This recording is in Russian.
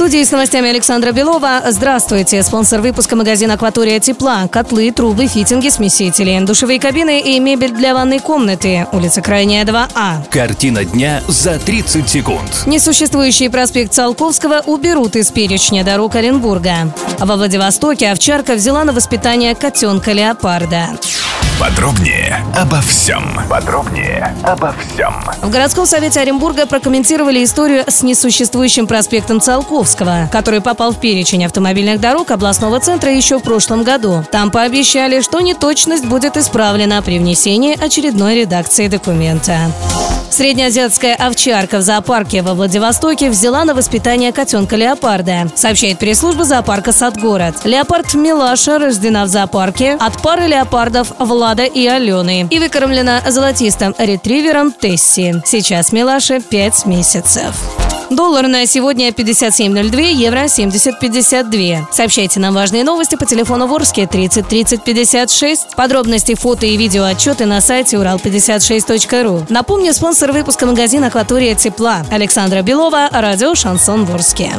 Студии с новостями Александра Белова. Здравствуйте. Спонсор выпуска магазин «Акватория тепла». Котлы, трубы, фитинги, смесители, душевые кабины и мебель для ванной комнаты. Улица Крайняя, 2А. Картина дня за 30 секунд. Несуществующий проспект Циолковского уберут из перечня дорог Оренбурга. Во Владивостоке овчарка взяла на воспитание котенка-леопарда. Подробнее обо всем. Подробнее обо всем. В городском совете Оренбурга прокомментировали историю с несуществующим проспектом Циолковского, который попал в перечень автомобильных дорог областного центра еще в прошлом году. Там пообещали, что неточность будет исправлена при внесении очередной редакции документа. Среднеазиатская овчарка в зоопарке во Владивостоке взяла на воспитание котенка-леопарда, сообщает пресс-служба зоопарка «Садгород». Леопард Милаша рождена в зоопарке от пары леопардов Влада и Алены и выкормлена золотистым ретривером Тесси. Сейчас Милаше 5 месяцев. Доллар на сегодня 57.02, евро 70.52. Сообщайте нам важные новости по телефону Ворске 30 30 56. Подробности, фото и видео отчеты на сайте урал56.ру. Напомню, спонсор выпуска магазин «Акватория тепла» Александра Белова, радио «Шансон Ворске».